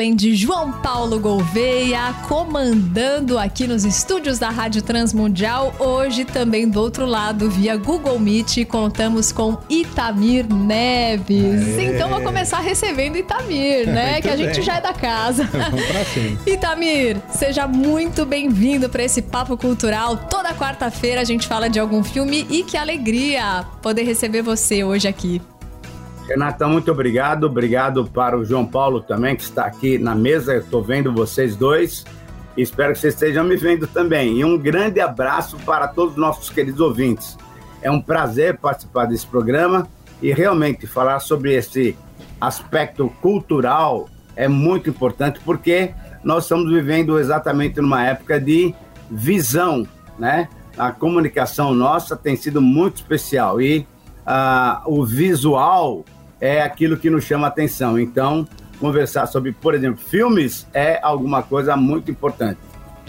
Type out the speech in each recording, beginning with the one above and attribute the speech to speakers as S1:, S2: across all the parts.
S1: além de João Paulo Gouveia, comandando aqui nos estúdios da Rádio Transmundial. Hoje também do outro lado, via Google Meet, contamos com Itamir Neves. Então vou começar recebendo Itamir, né? que a gente já é da casa. Vamos pra cima. Itamir, seja muito bem-vindo para esse papo cultural. Toda quarta-feira a gente fala de algum filme e que alegria poder receber você hoje aqui.
S2: Renata, muito obrigado. Obrigado para o João Paulo também, que está aqui na mesa. Estou vendo vocês dois. Espero que vocês estejam me vendo também. E um grande abraço para todos os nossos queridos ouvintes. É um prazer participar desse programa e realmente falar sobre esse aspecto cultural é muito importante porque nós estamos vivendo exatamente numa época de visão, né? A comunicação nossa tem sido muito especial e uh, o visual é aquilo que nos chama a atenção. Então, conversar sobre, por exemplo, filmes é alguma coisa muito importante.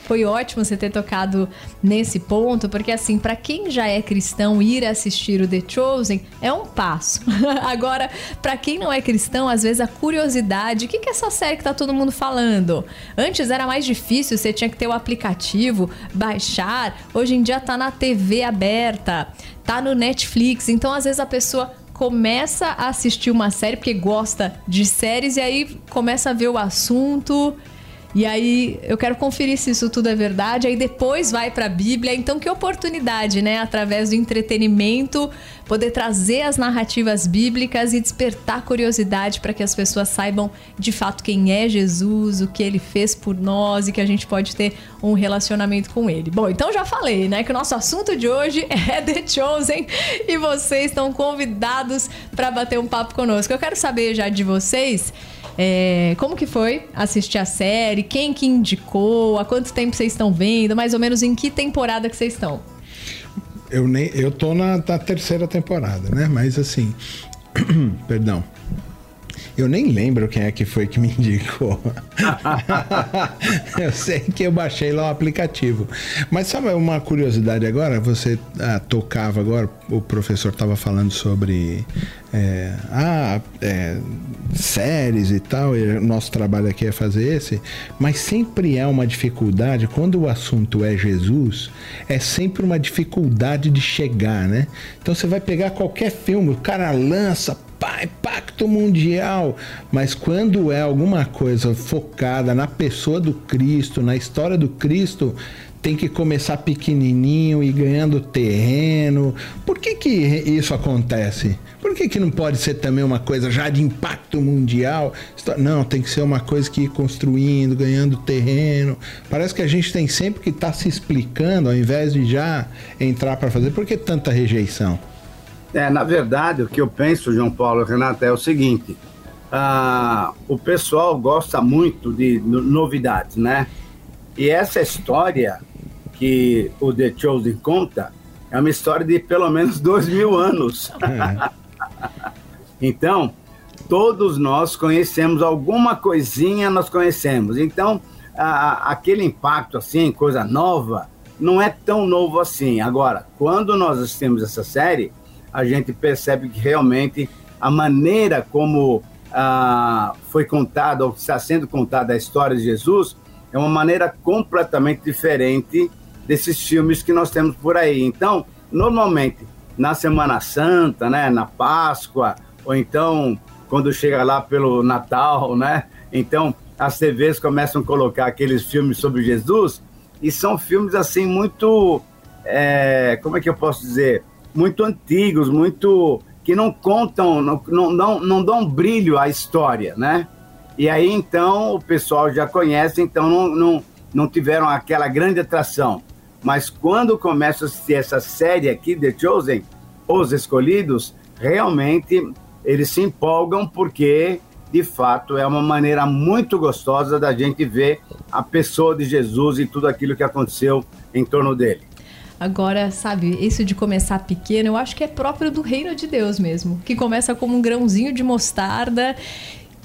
S1: Foi ótimo você ter tocado nesse ponto, porque assim, para quem já é cristão, ir assistir o The Chosen é um passo. Agora, para quem não é cristão, às vezes a curiosidade, o que, que é essa série que tá todo mundo falando? Antes era mais difícil, você tinha que ter o aplicativo, baixar. Hoje em dia tá na TV aberta, tá no Netflix. Então, às vezes a pessoa começa a assistir uma série porque gosta de séries e aí começa a ver o assunto. E aí eu quero conferir se isso tudo é verdade, aí depois vai para a Bíblia. Então que oportunidade, né, através do entretenimento, poder trazer as narrativas bíblicas e despertar curiosidade para que as pessoas saibam de fato quem é Jesus, o que ele fez por nós e que a gente pode ter um relacionamento com ele. Bom, então já falei, né, que o nosso assunto de hoje é The Chosen e vocês estão convidados para bater um papo conosco. Eu quero saber já de vocês é, como que foi assistir a série? Quem que indicou? Há quanto tempo vocês estão vendo? Mais ou menos em que temporada que vocês estão?
S3: Eu, nem, eu tô na, na terceira temporada, né? Mas assim. perdão. Eu nem lembro quem é que foi que me indicou. eu sei que eu baixei lá o aplicativo. Mas sabe uma curiosidade agora? Você ah, tocava agora, o professor estava falando sobre é, ah, é, séries e tal, e nosso trabalho aqui é fazer esse, mas sempre é uma dificuldade, quando o assunto é Jesus, é sempre uma dificuldade de chegar, né? Então você vai pegar qualquer filme, o cara lança, pá, impacto mundial. Mas quando é alguma coisa focada na pessoa do Cristo, na história do Cristo, tem que começar pequenininho e ganhando terreno. Por que que isso acontece? Por que que não pode ser também uma coisa já de impacto mundial? Não, tem que ser uma coisa que ir construindo, ganhando terreno. Parece que a gente tem sempre que estar tá se explicando ao invés de já entrar para fazer. Por que tanta rejeição?
S2: É, na verdade, o que eu penso, João Paulo e Renata, é o seguinte: ah, o pessoal gosta muito de novidades, né? E essa história que o The Chosen conta é uma história de pelo menos dois mil anos. É. então, todos nós conhecemos alguma coisinha, nós conhecemos. Então, a, aquele impacto assim, coisa nova, não é tão novo assim. Agora, quando nós assistimos essa série, a gente percebe que realmente a maneira como ah, foi contada, ou está sendo contada a história de Jesus, é uma maneira completamente diferente desses filmes que nós temos por aí. Então, normalmente, na Semana Santa, né, na Páscoa, ou então quando chega lá pelo Natal, né? Então, as TVs começam a colocar aqueles filmes sobre Jesus e são filmes assim muito, é, como é que eu posso dizer, muito antigos, muito que não contam, não, não, não dão brilho à história, né? E aí então o pessoal já conhece, então não, não, não tiveram aquela grande atração. Mas quando começa a assistir essa série aqui, The Chosen, Os Escolhidos, realmente eles se empolgam porque, de fato, é uma maneira muito gostosa da gente ver a pessoa de Jesus e tudo aquilo que aconteceu em torno dele.
S1: Agora, sabe, isso de começar pequeno, eu acho que é próprio do reino de Deus mesmo, que começa como um grãozinho de mostarda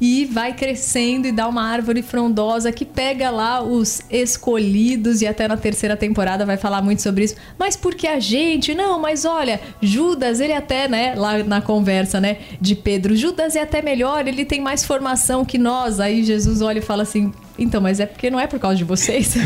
S1: e vai crescendo e dá uma árvore frondosa que pega lá os escolhidos e até na terceira temporada vai falar muito sobre isso. Mas porque a gente, não, mas olha, Judas, ele até, né, lá na conversa, né, de Pedro, Judas é até melhor, ele tem mais formação que nós. Aí Jesus olha e fala assim: então, mas é porque não é por causa de vocês.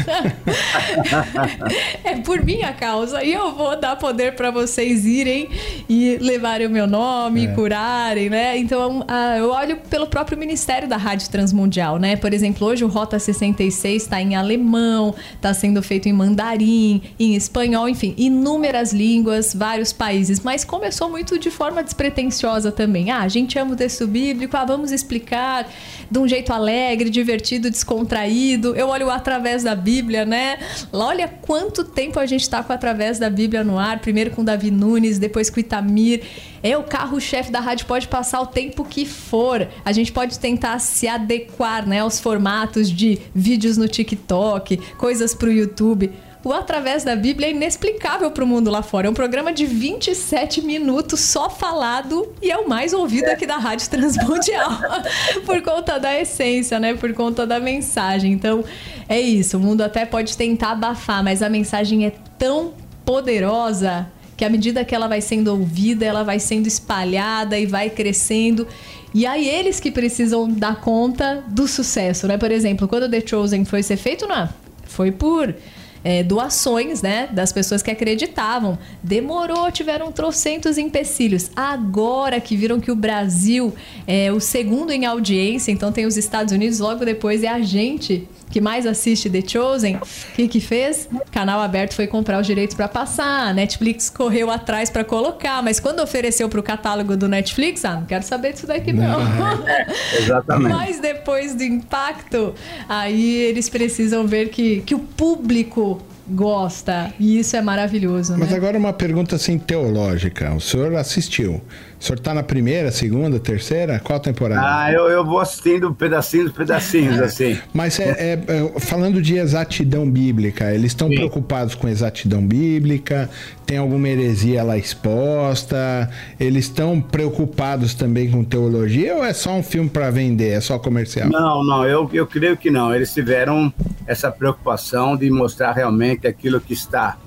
S1: é por minha causa. E eu vou dar poder para vocês irem e levarem o meu nome, é. curarem, né? Então, eu olho pelo próprio Ministério da Rádio Transmundial, né? Por exemplo, hoje o Rota 66 está em alemão, está sendo feito em mandarim, em espanhol, enfim, inúmeras línguas, vários países. Mas começou muito de forma despretensiosa também. Ah, a gente ama o texto bíblico, ah, vamos explicar de um jeito alegre, divertido, descontraído contraído. Eu olho através da Bíblia, né? Olha quanto tempo a gente está com através da Bíblia no ar. Primeiro com Davi Nunes, depois com Itamir. É o carro-chefe da rádio pode passar o tempo que for. A gente pode tentar se adequar, né, aos formatos de vídeos no TikTok, coisas para o YouTube o Através da Bíblia é inexplicável para o mundo lá fora. É um programa de 27 minutos só falado e é o mais ouvido aqui da Rádio Transmundial. por conta da essência, né? Por conta da mensagem. Então, é isso. O mundo até pode tentar abafar, mas a mensagem é tão poderosa que à medida que ela vai sendo ouvida, ela vai sendo espalhada e vai crescendo. E aí eles que precisam dar conta do sucesso, né? Por exemplo, quando The Chosen foi ser feito, não, foi por é, doações, né, das pessoas que acreditavam. Demorou, tiveram trocentos empecilhos. Agora que viram que o Brasil é o segundo em audiência, então tem os Estados Unidos, logo depois é a gente que mais assiste The Chosen, o que que fez? Canal aberto foi comprar os direitos para passar, Netflix correu atrás para colocar, mas quando ofereceu para o catálogo do Netflix, ah, não quero saber disso daqui não.
S2: não. É, exatamente.
S1: mas depois do impacto, aí eles precisam ver que, que o público gosta. E isso é maravilhoso.
S3: Mas
S1: né?
S3: agora uma pergunta assim teológica. O senhor assistiu. O senhor está na primeira, segunda, terceira? Qual temporada?
S2: Ah, eu, eu vou assistindo pedacinhos, pedacinhos, assim.
S3: Mas é, é, é, falando de exatidão bíblica, eles estão preocupados com exatidão bíblica? Tem alguma heresia lá exposta? Eles estão preocupados também com teologia ou é só um filme para vender, é só comercial?
S2: Não, não, eu, eu creio que não. Eles tiveram essa preocupação de mostrar realmente aquilo que está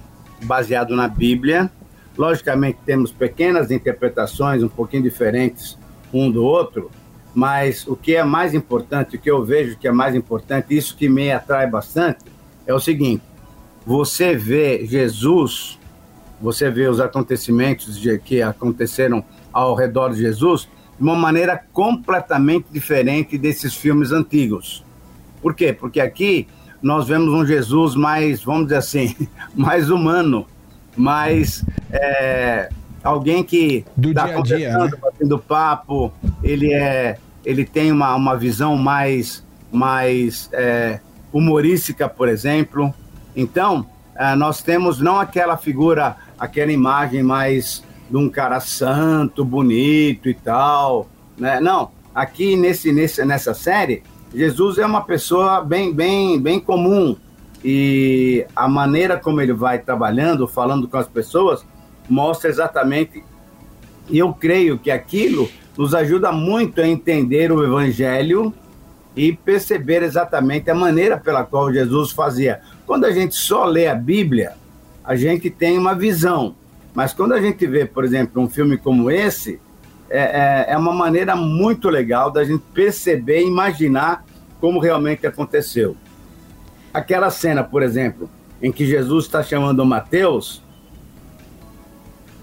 S2: baseado na Bíblia Logicamente, temos pequenas interpretações um pouquinho diferentes um do outro, mas o que é mais importante, o que eu vejo que é mais importante, isso que me atrai bastante, é o seguinte: você vê Jesus, você vê os acontecimentos de, que aconteceram ao redor de Jesus de uma maneira completamente diferente desses filmes antigos. Por quê? Porque aqui nós vemos um Jesus mais, vamos dizer assim, mais humano, mais é, alguém que
S3: do tá dia a dia, né?
S2: batendo papo, ele é, ele tem uma, uma visão mais, mais é, humorística, por exemplo. Então, é, nós temos não aquela figura, aquela imagem mais de um cara santo, bonito e tal, né? Não, aqui nesse, nesse, nessa série, Jesus é uma pessoa bem, bem, bem comum, e a maneira como ele vai trabalhando, falando com as pessoas, mostra exatamente. E eu creio que aquilo nos ajuda muito a entender o Evangelho e perceber exatamente a maneira pela qual Jesus fazia. Quando a gente só lê a Bíblia, a gente tem uma visão. Mas quando a gente vê, por exemplo, um filme como esse, é, é, é uma maneira muito legal da gente perceber e imaginar como realmente aconteceu. Aquela cena, por exemplo, em que Jesus está chamando Mateus,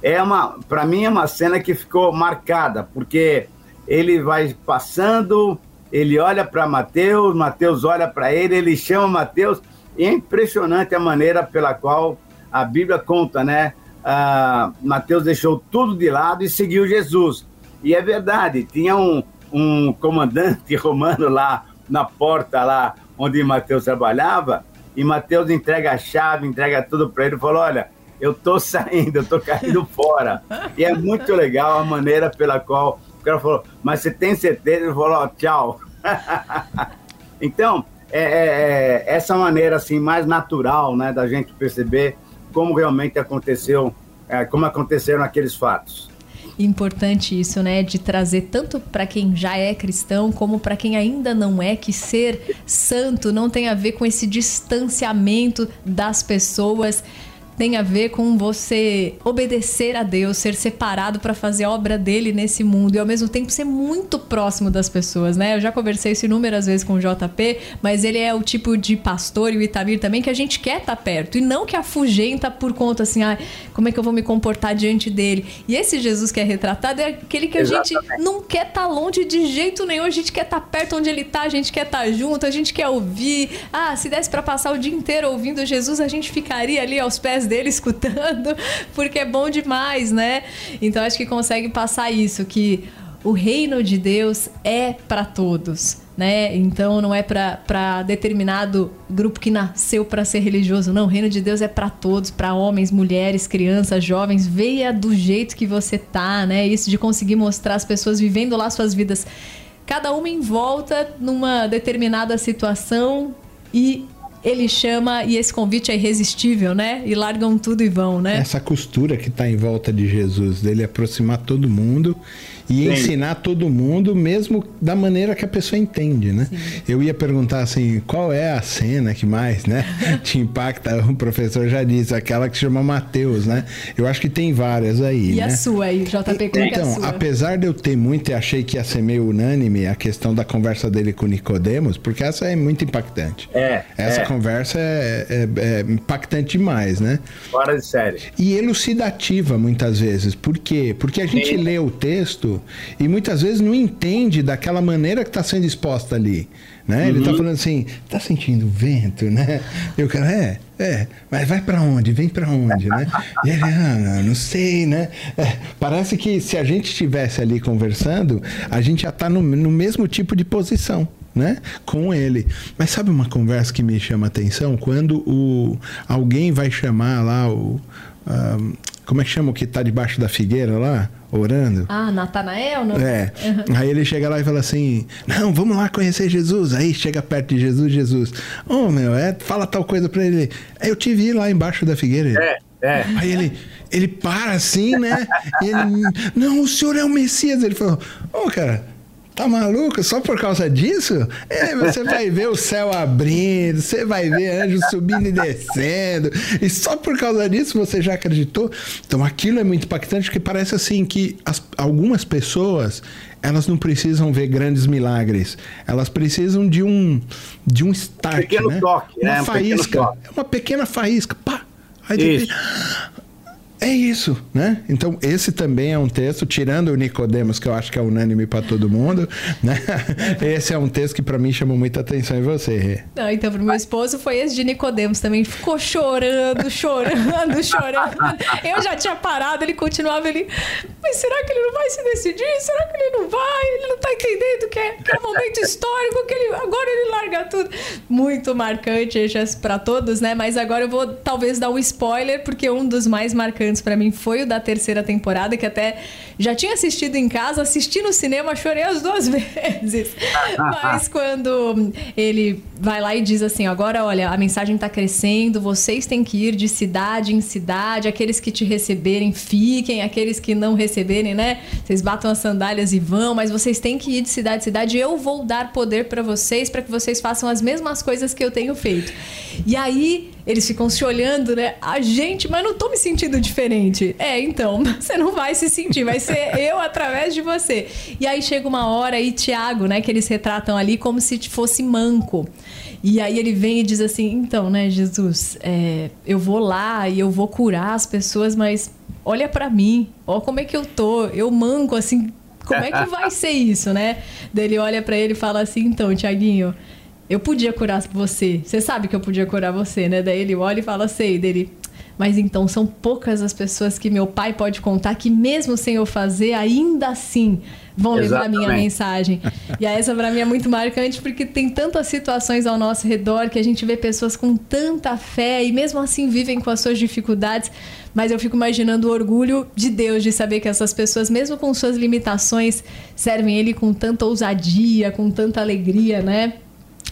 S2: é uma, para mim é uma cena que ficou marcada, porque ele vai passando, ele olha para Mateus, Mateus olha para ele, ele chama Mateus, e é impressionante a maneira pela qual a Bíblia conta, né? Ah, Mateus deixou tudo de lado e seguiu Jesus. E é verdade, tinha um, um comandante romano lá na porta lá onde Mateus trabalhava, e Mateus entrega a chave, entrega tudo para ele e falou: Olha, eu tô saindo, eu tô caindo fora. E é muito legal a maneira pela qual o cara falou, mas você tem certeza? Ele falou: oh, tchau. então, é, é, é, essa maneira assim mais natural, né, da gente perceber como realmente aconteceu, é, como aconteceram aqueles fatos.
S1: Importante isso, né? De trazer tanto para quem já é cristão como para quem ainda não é, que ser santo não tem a ver com esse distanciamento das pessoas tem a ver com você obedecer a Deus, ser separado para fazer a obra dele nesse mundo e ao mesmo tempo ser muito próximo das pessoas, né? Eu já conversei isso inúmeras vezes com o JP, mas ele é o tipo de pastor e o Itamir também que a gente quer estar tá perto e não que afugenta por conta assim, ah, como é que eu vou me comportar diante dele? E esse Jesus que é retratado é aquele que a Exatamente. gente não quer estar tá longe de jeito nenhum, a gente quer estar tá perto onde ele está, a gente quer estar junto, a gente quer ouvir. Ah, se desse para passar o dia inteiro ouvindo Jesus, a gente ficaria ali aos pés dele escutando, porque é bom demais, né? Então acho que consegue passar isso, que o reino de Deus é para todos. Né? Então não é para determinado grupo que nasceu para ser religioso, não. O reino de Deus é para todos, para homens, mulheres, crianças, jovens. Veja do jeito que você tá, né? Isso de conseguir mostrar as pessoas vivendo lá suas vidas, cada uma em volta numa determinada situação e ele chama e esse convite é irresistível, né? E largam tudo e vão, né?
S3: Essa costura que está em volta de Jesus, dele aproximar todo mundo e Sim. ensinar todo mundo, mesmo da maneira que a pessoa entende, né? Sim. Eu ia perguntar assim, qual é a cena que mais, né, te impacta? O professor já disse, aquela que se chama Mateus, né? Eu acho que tem várias aí,
S1: E
S3: né?
S1: a sua aí, JP,
S3: qual então,
S1: é a sua?
S3: apesar de eu ter muito e achei que ia ser meio unânime a questão da conversa dele com Nicodemos, porque essa é muito impactante.
S2: É.
S3: Essa
S2: é.
S3: conversa é, é, é, impactante demais, né?
S2: Fora de série.
S3: E elucidativa muitas vezes. Por quê? Porque a gente Sim. lê o texto e muitas vezes não entende daquela maneira que está sendo exposta ali. Né? Uhum. Ele está falando assim, tá sentindo vento, né? E o cara, é, é, mas vai para onde? Vem para onde, né? E ele, ah, não sei, né? É, parece que se a gente estivesse ali conversando, a gente já está no, no mesmo tipo de posição. Né? com ele. Mas sabe uma conversa que me chama a atenção? Quando o, alguém vai chamar lá o. Um, como é que chama o que está debaixo da figueira lá? Orando.
S1: Ah, Natanael? Não?
S3: É. Uhum. Aí ele chega lá e fala assim: Não, vamos lá conhecer Jesus. Aí chega perto de Jesus, Jesus. Ô, oh, meu, é, fala tal coisa pra ele. Eu te vi lá embaixo da figueira.
S2: É, é.
S3: Aí ele, ele para assim, né? E ele, não, o senhor é o Messias. Ele falou: Ô, oh, cara. Tá maluco? Só por causa disso? É, você vai ver o céu abrindo, você vai ver anjos subindo e descendo. E só por causa disso você já acreditou? Então aquilo é muito impactante porque parece assim que as, algumas pessoas elas não precisam ver grandes milagres. Elas precisam de um de um start, um
S2: pequeno
S3: né?
S2: toque,
S3: uma
S2: é, um
S3: faísca,
S2: toque.
S3: uma pequena faísca, pá. Aí Isso. É isso, né? Então, esse também é um texto, tirando o Nicodemos, que eu acho que é unânime para todo mundo, né? Esse é um texto que para mim chamou muita atenção em você, Rê.
S1: Não, então, pro meu esposo foi esse de Nicodemos também. Ficou chorando, chorando, chorando. Eu já tinha parado, ele continuava, ele. Mas será que ele não vai se decidir? Será que ele não vai? Ele não tá entendendo que é, que é um momento histórico, que ele agora ele larga tudo. Muito marcante para todos, né? Mas agora eu vou talvez dar um spoiler, porque um dos mais marcantes para mim foi o da terceira temporada, que até já tinha assistido em casa, assisti no cinema, chorei as duas vezes. Mas quando ele vai lá e diz assim: agora, olha, a mensagem está crescendo, vocês têm que ir de cidade em cidade, aqueles que te receberem fiquem, aqueles que não receberem, né? Vocês batam as sandálias e vão, mas vocês têm que ir de cidade em cidade. Eu vou dar poder para vocês, para que vocês façam as mesmas coisas que eu tenho feito. E aí eles ficam se olhando, né? A gente, mas não tô me sentindo diferente. É, então, você não vai se sentir, vai ser eu através de você. E aí chega uma hora e Tiago, né, que eles retratam ali como se fosse manco. E aí ele vem e diz assim: então, né, Jesus, é, eu vou lá e eu vou curar as pessoas, mas olha para mim, ó como é que eu tô, eu manco assim, como é que vai ser isso, né? Daí ele olha para ele e fala assim: então, Tiaguinho eu podia curar você. Você sabe que eu podia curar você, né? Daí ele olha e fala, sei, dele. Mas então são poucas as pessoas que meu pai pode contar que mesmo sem eu fazer, ainda assim vão levar a minha mensagem. E essa para mim é muito marcante porque tem tantas situações ao nosso redor que a gente vê pessoas com tanta fé e mesmo assim vivem com as suas dificuldades. Mas eu fico imaginando o orgulho de Deus de saber que essas pessoas, mesmo com suas limitações, servem Ele com tanta ousadia, com tanta alegria, né?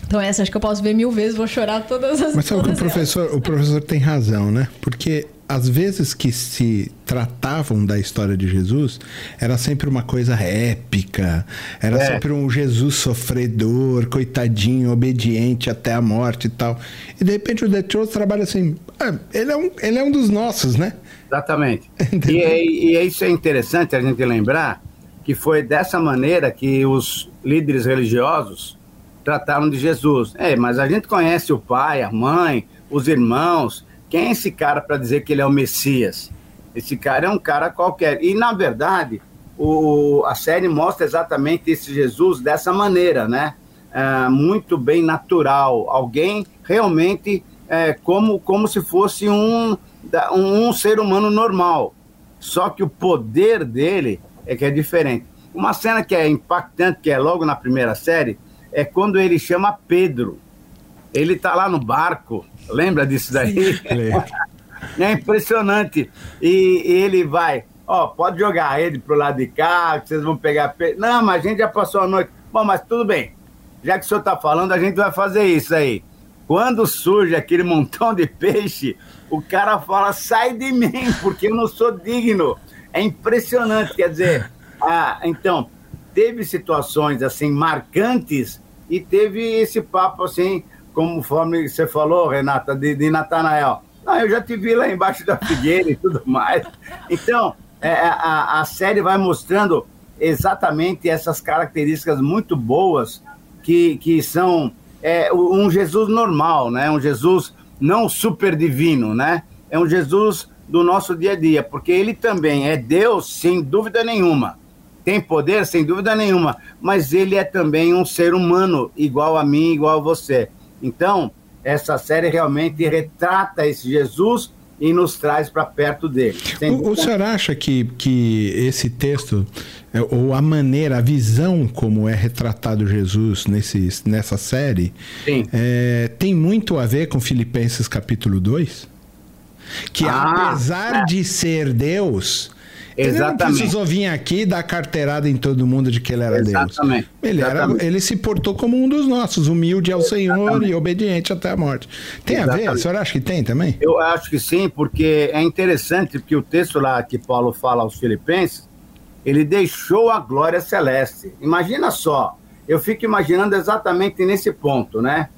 S1: Então essa acho que eu posso ver mil vezes, vou chorar todas as
S3: Mas sabe que o professor, o professor tem razão, né? Porque as vezes que se tratavam da história de Jesus, era sempre uma coisa épica, era é. sempre um Jesus sofredor, coitadinho, obediente até a morte e tal. E de repente o Chosen trabalha assim, ah, ele, é um, ele é um dos nossos, né?
S2: Exatamente. e, é, e isso é interessante a gente lembrar que foi dessa maneira que os líderes religiosos trataram de Jesus. É, mas a gente conhece o pai, a mãe, os irmãos. Quem é esse cara para dizer que ele é o Messias? Esse cara é um cara qualquer. E, na verdade, o, a série mostra exatamente esse Jesus dessa maneira, né? É, muito bem natural. Alguém realmente é, como, como se fosse um, um, um ser humano normal. Só que o poder dele é que é diferente. Uma cena que é impactante, que é logo na primeira série, é quando ele chama Pedro. Ele tá lá no barco, lembra disso daí? é impressionante. E, e, ele vai, ó, pode jogar ele pro lado de cá, que vocês vão pegar Pedro. Não, mas a gente já passou a noite. Bom, mas tudo bem. Já que o senhor tá falando, a gente vai fazer isso aí. Quando surge aquele montão de peixe, o cara fala: sai de mim, porque eu não sou digno. É impressionante, quer dizer, ah, então, teve situações assim marcantes e teve esse papo assim, conforme você falou, Renata, de, de Natanael. Ah, eu já te vi lá embaixo da figueira e tudo mais. Então, é, a, a série vai mostrando exatamente essas características muito boas que, que são é, um Jesus normal, né? Um Jesus não super divino, né? É um Jesus do nosso dia a dia, porque ele também é Deus, sem dúvida nenhuma. Tem poder, sem dúvida nenhuma, mas ele é também um ser humano, igual a mim, igual a você. Então, essa série realmente retrata esse Jesus e nos traz para perto dele.
S3: O, o senhor acha que, que esse texto, é, ou a maneira, a visão como é retratado Jesus nesse, nessa série, é, tem muito a ver com Filipenses capítulo 2? Que ah, apesar é. de ser Deus, ele não precisou vir aqui dar carteirada em todo mundo de que ele era Exatamente. Deus. Ele, era, ele se portou como um dos nossos, humilde ao Senhor Exatamente. e obediente até a morte. Tem Exatamente. a ver? O senhor acha que tem também?
S2: Eu acho que sim, porque é interessante que o texto lá que Paulo fala aos Filipenses, ele deixou a glória celeste. Imagina só, eu fico imaginando exatamente nesse ponto, né?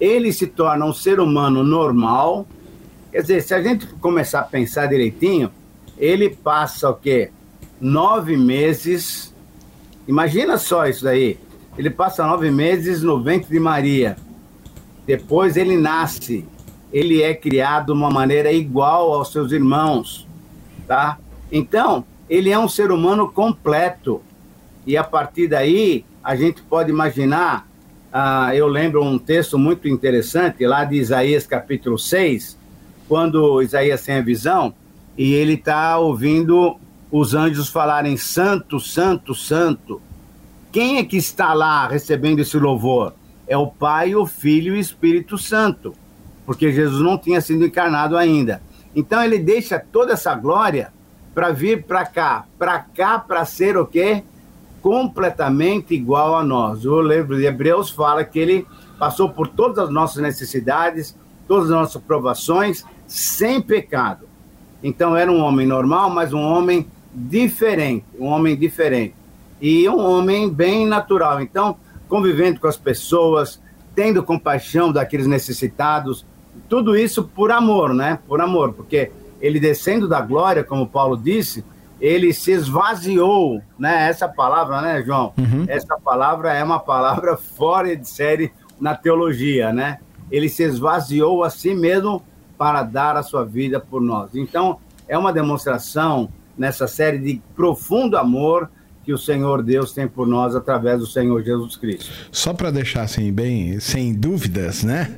S2: Ele se torna um ser humano normal. Quer dizer, se a gente começar a pensar direitinho, ele passa o quê? Nove meses. Imagina só isso daí. Ele passa nove meses no ventre de Maria. Depois ele nasce. Ele é criado de uma maneira igual aos seus irmãos, tá? Então, ele é um ser humano completo. E a partir daí, a gente pode imaginar. Ah, eu lembro um texto muito interessante lá de Isaías capítulo 6, quando Isaías tem a visão, e ele está ouvindo os anjos falarem santo, santo, santo. Quem é que está lá recebendo esse louvor? É o Pai, o Filho e o Espírito Santo, porque Jesus não tinha sido encarnado ainda. Então ele deixa toda essa glória para vir para cá, para cá para ser o quê? Completamente igual a nós. O livro de Hebreus fala que ele passou por todas as nossas necessidades, todas as nossas provações, sem pecado. Então era um homem normal, mas um homem diferente, um homem diferente. E um homem bem natural. Então, convivendo com as pessoas, tendo compaixão daqueles necessitados, tudo isso por amor, né? Por amor, porque ele descendo da glória, como Paulo disse, ele se esvaziou, né? Essa palavra, né, João? Uhum. Essa palavra é uma palavra fora de série na teologia, né? Ele se esvaziou a si mesmo para dar a sua vida por nós. Então, é uma demonstração nessa série de profundo amor que o Senhor Deus tem por nós através do Senhor Jesus Cristo.
S3: Só para deixar assim bem, sem dúvidas, né?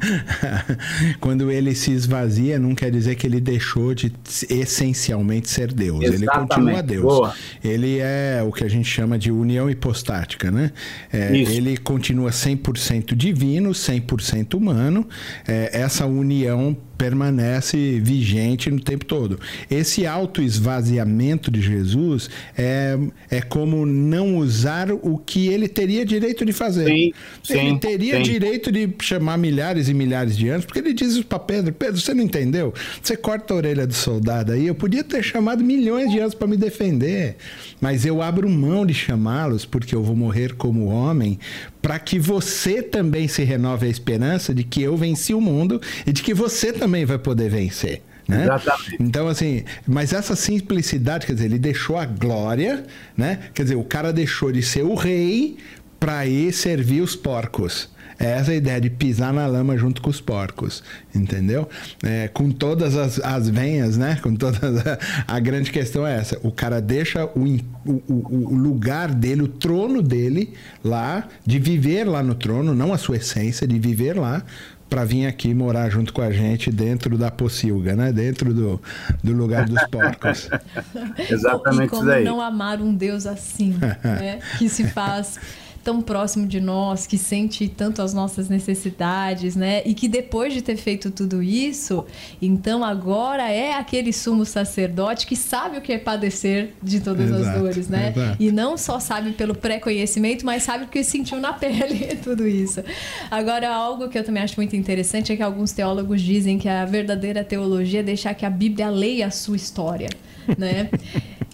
S3: Quando ele se esvazia, não quer dizer que ele deixou de essencialmente ser Deus. Exatamente. Ele continua Deus. Boa. Ele é o que a gente chama de união hipostática, né? É, ele continua 100% divino, 100% humano. É, essa união permanece vigente no tempo todo. Esse autoesvaziamento de Jesus é, é como não usar o que ele teria direito de fazer. Sim, ele sim, teria sim. direito de chamar milhares e milhares de anos, porque ele diz isso para Pedro: Pedro, você não entendeu? Você corta a orelha do soldado aí, eu podia ter chamado milhões de anos para me defender, mas eu abro mão de chamá-los porque eu vou morrer como homem, para que você também se renove a esperança de que eu venci o mundo e de que você também vai poder vencer. Né? Exatamente. Então, assim, mas essa simplicidade, quer dizer, ele deixou a glória, né? Quer dizer, o cara deixou de ser o rei para ir servir os porcos. É essa a ideia de pisar na lama junto com os porcos, entendeu? É, com todas as, as venhas, né? Com todas a, a, grande questão é essa. O cara deixa o, o, o, lugar dele, o trono dele lá, de viver lá no trono, não a sua essência, de viver lá, para vir aqui morar junto com a gente dentro da pocilga, né? Dentro do, do lugar dos porcos.
S1: Exatamente e como isso aí. não amar um Deus assim, né? Que se faz tão próximo de nós, que sente tanto as nossas necessidades, né? E que depois de ter feito tudo isso, então agora é aquele sumo sacerdote que sabe o que é padecer de todas exato, as dores, né? Exato. E não só sabe pelo pré-conhecimento, mas sabe porque sentiu na pele tudo isso. Agora, algo que eu também acho muito interessante é que alguns teólogos dizem que a verdadeira teologia é deixar que a Bíblia leia a sua história, né?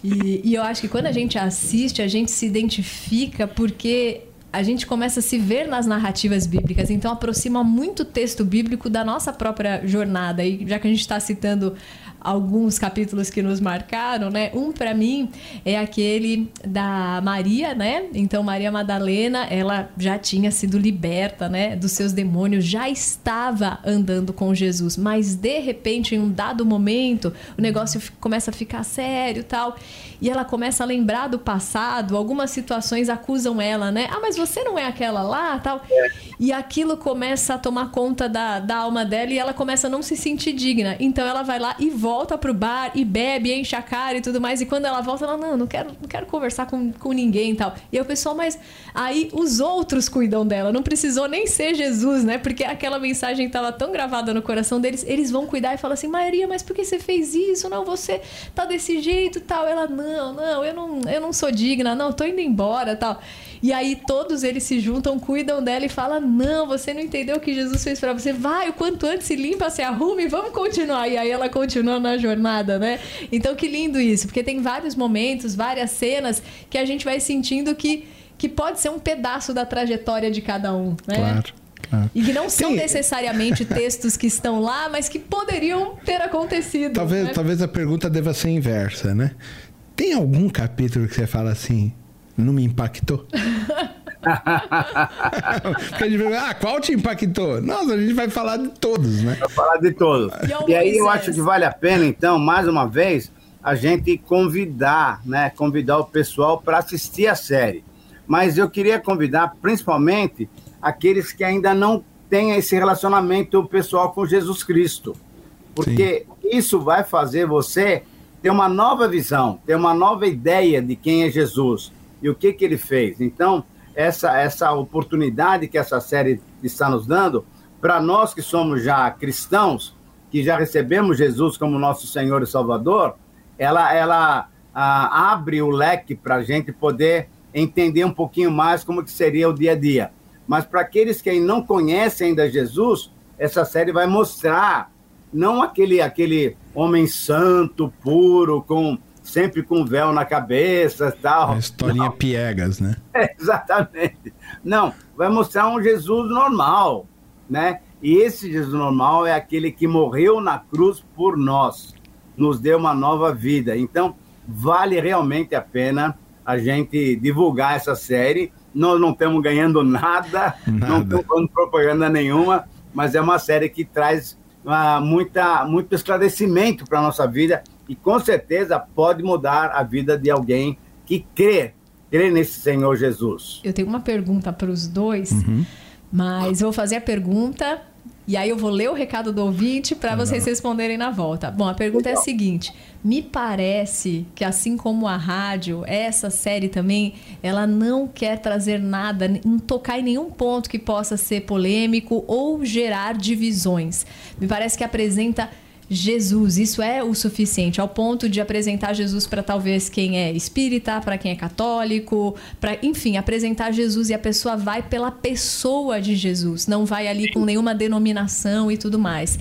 S1: E, e eu acho que quando a gente assiste, a gente se identifica porque a gente começa a se ver nas narrativas bíblicas, então aproxima muito o texto bíblico da nossa própria jornada. E já que a gente está citando alguns capítulos que nos marcaram, né? Um para mim é aquele da Maria, né? Então Maria Madalena, ela já tinha sido liberta, né, dos seus demônios, já estava andando com Jesus, mas de repente em um dado momento, o negócio começa a ficar sério, tal, e ela começa a lembrar do passado, algumas situações acusam ela, né? Ah, mas você não é aquela lá, tal. E aquilo começa a tomar conta da, da alma dela e ela começa a não se sentir digna. Então ela vai lá e volta volta pro bar e bebe, enche a cara e tudo mais. E quando ela volta, ela, não, não quero, não quero conversar com, com ninguém e tal. E aí o pessoal, mas aí os outros cuidam dela. Não precisou nem ser Jesus, né? Porque aquela mensagem estava tão gravada no coração deles, eles vão cuidar e falam assim, Maria, mas por que você fez isso? Não, você tá desse jeito tal. Ela, não, não, eu não, eu não sou digna, não, tô indo embora tal. E aí todos eles se juntam, cuidam dela e falam: Não, você não entendeu o que Jesus fez para você. Vai, o quanto antes se limpa, se arruma e vamos continuar. E aí ela continua na jornada, né? Então que lindo isso, porque tem vários momentos, várias cenas que a gente vai sentindo que, que pode ser um pedaço da trajetória de cada um, né?
S3: Claro. Claro.
S1: E que não são Sim. necessariamente textos que estão lá, mas que poderiam ter acontecido.
S3: Talvez,
S1: né?
S3: talvez a pergunta deva ser inversa, né? Tem algum capítulo que você fala assim, não me impactou. Porque a gente vai, ah, qual te impactou? Nossa, a gente vai falar de todos, né?
S2: Vai falar de todos. E, e aí eu acho que vale a pena, então, mais uma vez, a gente convidar, né? Convidar o pessoal para assistir a série. Mas eu queria convidar principalmente aqueles que ainda não têm esse relacionamento pessoal com Jesus Cristo. Porque Sim. isso vai fazer você ter uma nova visão, ter uma nova ideia de quem é Jesus e o que, que ele fez. Então, essa, essa oportunidade que essa série está nos dando, para nós que somos já cristãos, que já recebemos Jesus como nosso Senhor e Salvador, ela, ela abre o leque para a gente poder entender um pouquinho mais como que seria o dia a dia. Mas para aqueles que não conhecem ainda Jesus, essa série vai mostrar não aquele aquele homem santo, puro, com sempre com véu na cabeça tal.
S3: A historinha Não. piegas, né?
S2: É, exatamente. Não, vai mostrar um Jesus normal, né? E esse Jesus normal é aquele que morreu na cruz por nós, nos deu uma nova vida. Então, vale realmente a pena a gente divulgar essa série. Nós não estamos ganhando nada, nada. não estamos fazendo propaganda nenhuma, mas é uma série que traz uh, muita, muito esclarecimento para a nossa vida e com certeza pode mudar a vida de alguém que crê, crê nesse Senhor Jesus.
S1: Eu tenho uma pergunta para os dois, uhum. mas vou fazer a pergunta E aí eu vou ler o recado do ouvinte para vocês responderem na volta. Bom, a pergunta é a seguinte: me parece que assim como a rádio, essa série também, ela não quer trazer nada, não tocar em nenhum ponto que possa ser polêmico ou gerar divisões. Me parece que apresenta Jesus. Isso é o suficiente, ao ponto de apresentar Jesus para talvez quem é espírita, para quem é católico, para enfim, apresentar Jesus e a pessoa vai pela pessoa de Jesus, não vai ali com nenhuma denominação e tudo mais.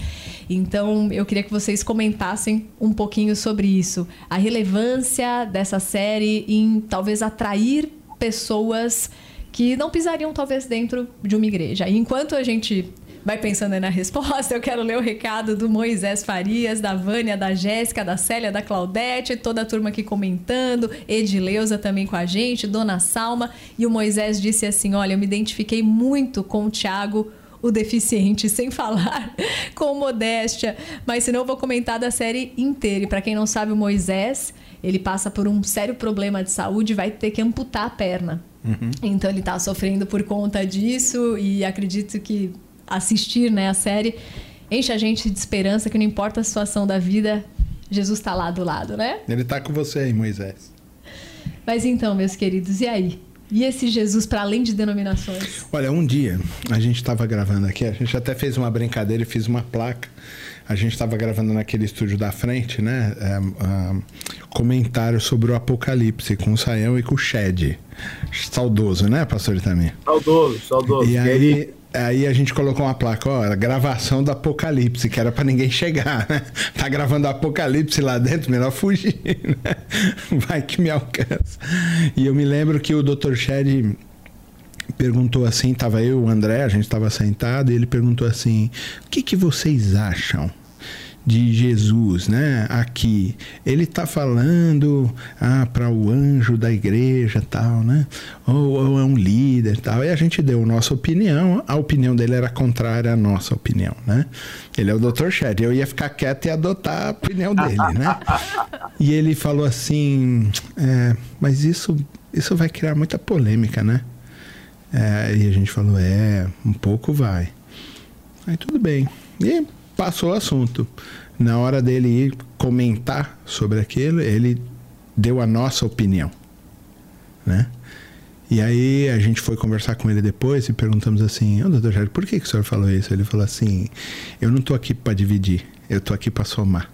S1: Então, eu queria que vocês comentassem um pouquinho sobre isso, a relevância dessa série em talvez atrair pessoas que não pisariam talvez dentro de uma igreja. E enquanto a gente vai pensando aí na resposta, eu quero ler o recado do Moisés Farias, da Vânia, da Jéssica, da Célia, da Claudete, toda a turma aqui comentando, Edileuza também com a gente, Dona Salma, e o Moisés disse assim: Olha, eu me identifiquei muito com o Tiago o deficiente, sem falar com modéstia. Mas senão eu vou comentar da série inteira. E para quem não sabe, o Moisés, ele passa por um sério problema de saúde e vai ter que amputar a perna. Uhum. Então ele está sofrendo por conta disso e acredito que assistir né, a série enche a gente de esperança que não importa a situação da vida, Jesus está lá do lado, né?
S3: Ele está com você aí, Moisés.
S1: Mas então, meus queridos, e aí? E esse Jesus para além de denominações?
S3: Olha, um dia a gente estava gravando aqui, a gente até fez uma brincadeira e fez uma placa. A gente estava gravando naquele estúdio da frente, né? É, é, comentário sobre o Apocalipse com o Saião e com o Shed. Saudoso, né, pastor Itamir?
S2: Saudoso, saudoso.
S3: E aí, Aí a gente colocou uma placa, ó, gravação do Apocalipse, que era para ninguém chegar, né? Tá gravando Apocalipse lá dentro, melhor fugir, né? Vai que me alcança. E eu me lembro que o Dr. Shed perguntou assim, tava eu, o André, a gente estava sentado, e ele perguntou assim: "O que que vocês acham de Jesus, né? Aqui ele está falando ah, para o anjo da igreja, tal, né? Ou, ou, é um líder, tal. E a gente deu a nossa opinião. A opinião dele era contrária à nossa opinião, né? Ele é o Dr. Shed. Eu ia ficar quieto e adotar a opinião dele, né? E ele falou assim, é, mas isso isso vai criar muita polêmica, né? É, e a gente falou, é, um pouco vai. Aí tudo bem. E passou o assunto. Na hora dele ir comentar sobre aquilo, ele deu a nossa opinião, né? E aí a gente foi conversar com ele depois e perguntamos assim, oh, doutor Jair, por que, que o senhor falou isso? Ele falou assim, eu não estou aqui para dividir, eu estou aqui para somar.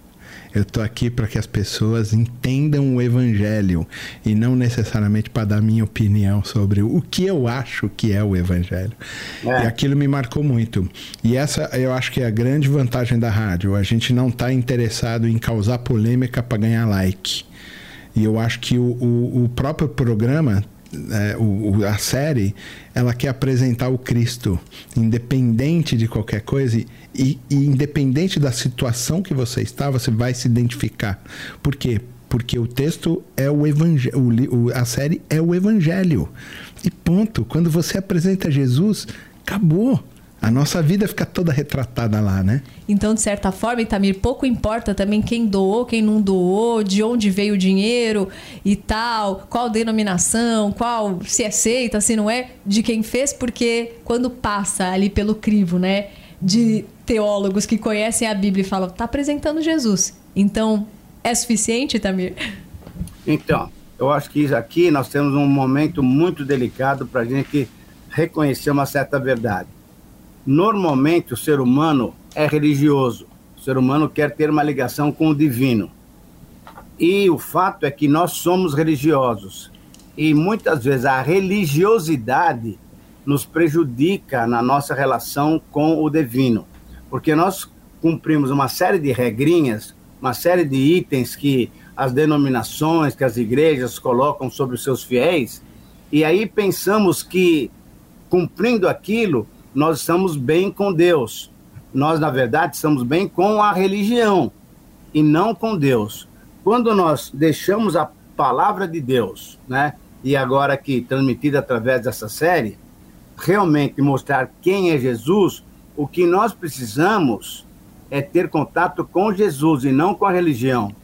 S3: Eu estou aqui para que as pessoas entendam o Evangelho e não necessariamente para dar minha opinião sobre o que eu acho que é o Evangelho. É. E aquilo me marcou muito. E essa eu acho que é a grande vantagem da rádio. A gente não está interessado em causar polêmica para ganhar like. E eu acho que o, o, o próprio programa é, o, a série ela quer apresentar o Cristo independente de qualquer coisa e, e independente da situação que você está você vai se identificar. Por quê? Porque o texto é o evangelho a série é o evangelho. E ponto. Quando você apresenta Jesus acabou. A nossa vida fica toda retratada lá, né?
S1: Então, de certa forma, Itamir, pouco importa também quem doou, quem não doou, de onde veio o dinheiro e tal, qual denominação, qual se é seita, se não é, de quem fez, porque quando passa ali pelo crivo, né, de teólogos que conhecem a Bíblia e falam, tá apresentando Jesus. Então, é suficiente, Itamir?
S2: Então, eu acho que aqui nós temos um momento muito delicado para a gente reconhecer uma certa verdade Normalmente o ser humano é religioso. O ser humano quer ter uma ligação com o divino. E o fato é que nós somos religiosos. E muitas vezes a religiosidade nos prejudica na nossa relação com o divino. Porque nós cumprimos uma série de regrinhas, uma série de itens que as denominações, que as igrejas colocam sobre os seus fiéis, e aí pensamos que cumprindo aquilo, nós estamos bem com Deus. Nós, na verdade, estamos bem com a religião e não com Deus. Quando nós deixamos a palavra de Deus, né, e agora aqui transmitida através dessa série, realmente mostrar quem é Jesus, o que nós precisamos é ter contato com Jesus e não com a religião.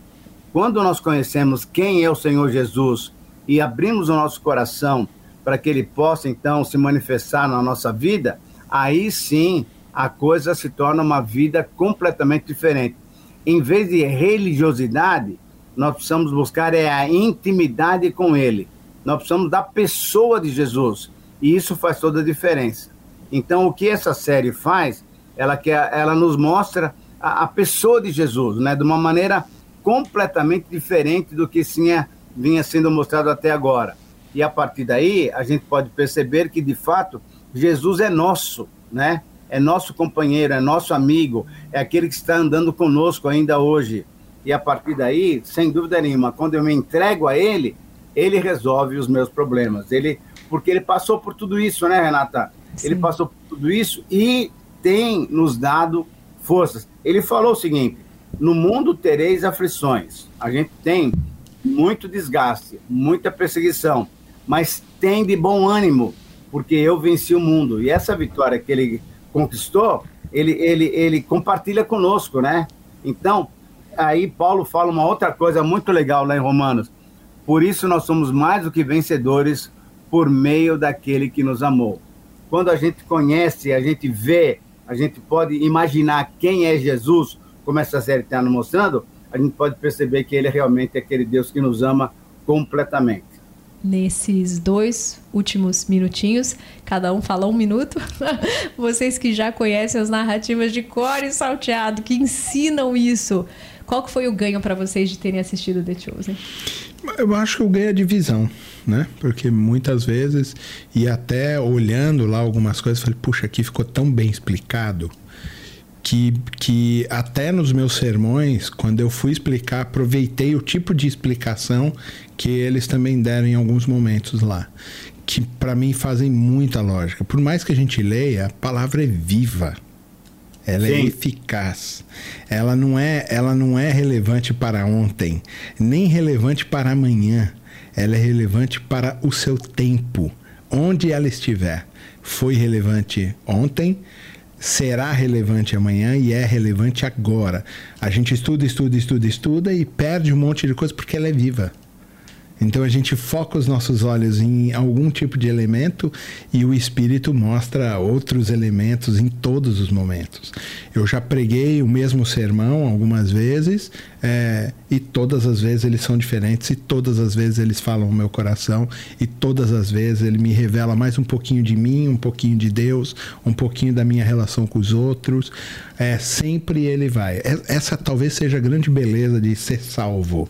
S2: Quando nós conhecemos quem é o Senhor Jesus e abrimos o nosso coração para que ele possa então se manifestar na nossa vida, aí sim a coisa se torna uma vida completamente diferente. Em vez de religiosidade, nós precisamos buscar é a intimidade com Ele. Nós precisamos da pessoa de Jesus. E isso faz toda a diferença. Então, o que essa série faz, ela, quer, ela nos mostra a, a pessoa de Jesus, né? De uma maneira completamente diferente do que tinha, vinha sendo mostrado até agora. E a partir daí, a gente pode perceber que, de fato, Jesus é nosso, né? É nosso companheiro, é nosso amigo, é aquele que está andando conosco ainda hoje. E a partir daí, sem dúvida nenhuma, quando eu me entrego a Ele, Ele resolve os meus problemas. Ele, porque Ele passou por tudo isso, né, Renata? Sim. Ele passou por tudo isso e tem nos dado forças. Ele falou o seguinte: no mundo tereis aflições. A gente tem muito desgaste, muita perseguição, mas tem de bom ânimo, porque eu venci o mundo. E essa vitória que ele conquistou, ele, ele, ele compartilha conosco, né? Então, aí Paulo fala uma outra coisa muito legal lá em Romanos. Por isso nós somos mais do que vencedores por meio daquele que nos amou. Quando a gente conhece, a gente vê, a gente pode imaginar quem é Jesus, como essa série está nos mostrando, a gente pode perceber que ele realmente é aquele Deus que nos ama completamente
S1: nesses dois últimos minutinhos, cada um fala um minuto. Vocês que já conhecem as narrativas de Core e Salteado, que ensinam isso, qual que foi o ganho para vocês de terem assistido The Chosen?
S3: Eu acho que o ganho é de visão, né? Porque muitas vezes, e até olhando lá algumas coisas, falei, puxa, aqui ficou tão bem explicado que, que até nos meus sermões, quando eu fui explicar, aproveitei o tipo de explicação que eles também deram em alguns momentos lá, que para mim fazem muita lógica. Por mais que a gente leia, a palavra é viva. Ela é Sim. é eficaz. Ela não é, ela não é relevante para ontem, nem relevante para amanhã. Ela é relevante para o seu tempo, onde ela estiver. Foi relevante ontem, será relevante amanhã e é relevante agora. A gente estuda, estuda, estuda, estuda e perde um monte de coisa porque ela é viva. Então a gente foca os nossos olhos em algum tipo de elemento e o espírito mostra outros elementos em todos os momentos. Eu já preguei o mesmo sermão algumas vezes é, e todas as vezes eles são diferentes e todas as vezes eles falam o meu coração e todas as vezes ele me revela mais um pouquinho de mim, um pouquinho de Deus, um pouquinho da minha relação com os outros. É, sempre ele vai. Essa talvez seja a grande beleza de ser salvo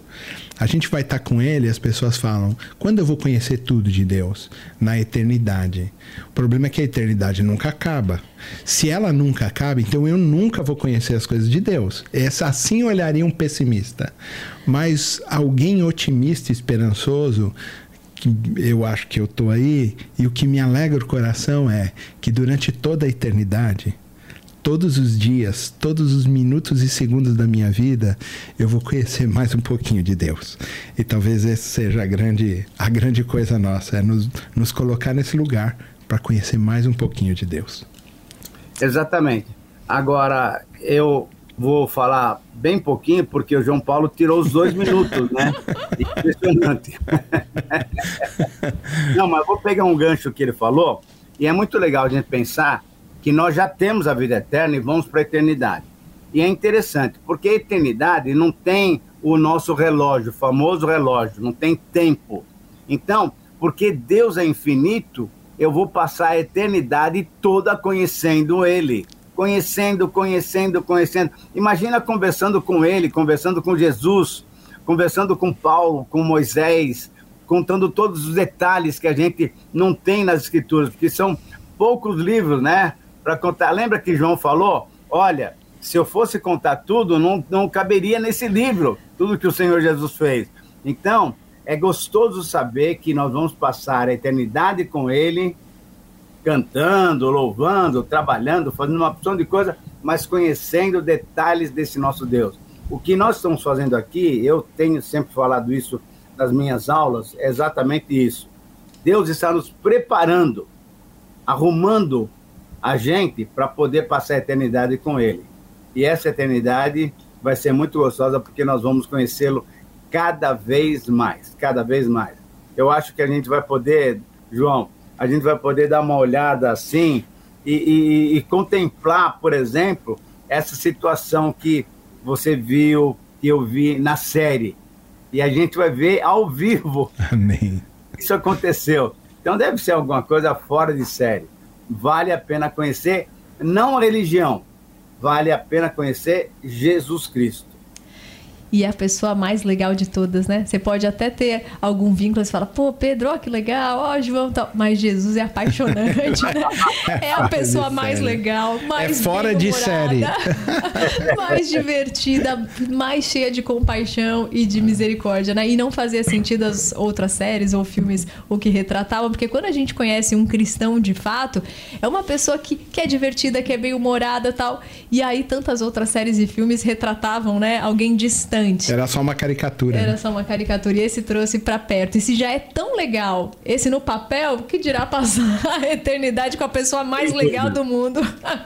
S3: a gente vai estar tá com ele as pessoas falam: quando eu vou conhecer tudo de Deus? Na eternidade. O problema é que a eternidade nunca acaba. Se ela nunca acaba, então eu nunca vou conhecer as coisas de Deus. Essa, assim olharia um pessimista. Mas alguém otimista, esperançoso, que eu acho que eu estou aí, e o que me alegra o coração é que durante toda a eternidade todos os dias, todos os minutos e segundos da minha vida, eu vou conhecer mais um pouquinho de Deus. E talvez essa seja a grande, a grande coisa nossa, é nos, nos colocar nesse lugar para conhecer mais um pouquinho de Deus.
S2: Exatamente. Agora, eu vou falar bem pouquinho, porque o João Paulo tirou os dois minutos, né? Impressionante. Não, mas vou pegar um gancho que ele falou, e é muito legal a gente pensar que nós já temos a vida eterna e vamos para a eternidade. E é interessante, porque a eternidade não tem o nosso relógio, o famoso relógio, não tem tempo. Então, porque Deus é infinito, eu vou passar a eternidade toda conhecendo Ele. Conhecendo, conhecendo, conhecendo. Imagina conversando com Ele, conversando com Jesus, conversando com Paulo, com Moisés, contando todos os detalhes que a gente não tem nas Escrituras, porque são poucos livros, né? Para contar. Lembra que João falou? Olha, se eu fosse contar tudo, não, não caberia nesse livro, tudo que o Senhor Jesus fez. Então, é gostoso saber que nós vamos passar a eternidade com Ele, cantando, louvando, trabalhando, fazendo uma opção de coisa, mas conhecendo detalhes desse nosso Deus. O que nós estamos fazendo aqui, eu tenho sempre falado isso nas minhas aulas, é exatamente isso. Deus está nos preparando, arrumando a gente para poder passar a eternidade com Ele. E essa eternidade vai ser muito gostosa porque nós vamos conhecê-lo cada vez mais, cada vez mais. Eu acho que a gente vai poder, João, a gente vai poder dar uma olhada assim e, e, e contemplar, por exemplo, essa situação que você viu, que eu vi na série. E a gente vai ver ao vivo.
S3: Amém.
S2: Isso aconteceu. Então deve ser alguma coisa fora de série. Vale a pena conhecer, não a religião, vale a pena conhecer Jesus Cristo
S1: e é a pessoa mais legal de todas, né? Você pode até ter algum vínculo, você fala, pô, Pedro, ó, que legal, ó, João, tal. mas Jesus é apaixonante, né? É a pessoa mais legal, mais
S3: É fora de série.
S1: mais divertida, mais cheia de compaixão e de misericórdia, né? E não fazia sentido as outras séries ou filmes o que retratavam, porque quando a gente conhece um cristão de fato, é uma pessoa que, que é divertida, que é bem humorada tal. E aí tantas outras séries e filmes retratavam, né? Alguém distante distante.
S3: Era só uma caricatura.
S1: Era né? só uma caricatura. E esse trouxe para perto. E se já é tão legal, esse no papel, que dirá passar a eternidade com a pessoa mais legal do mundo.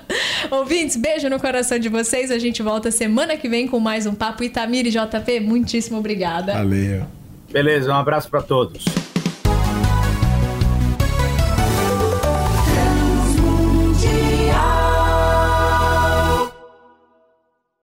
S1: Ouvintes, beijo no coração de vocês. A gente volta semana que vem com mais um Papo Itamir e JP. Muitíssimo obrigada.
S3: Valeu.
S2: Beleza, um abraço para todos.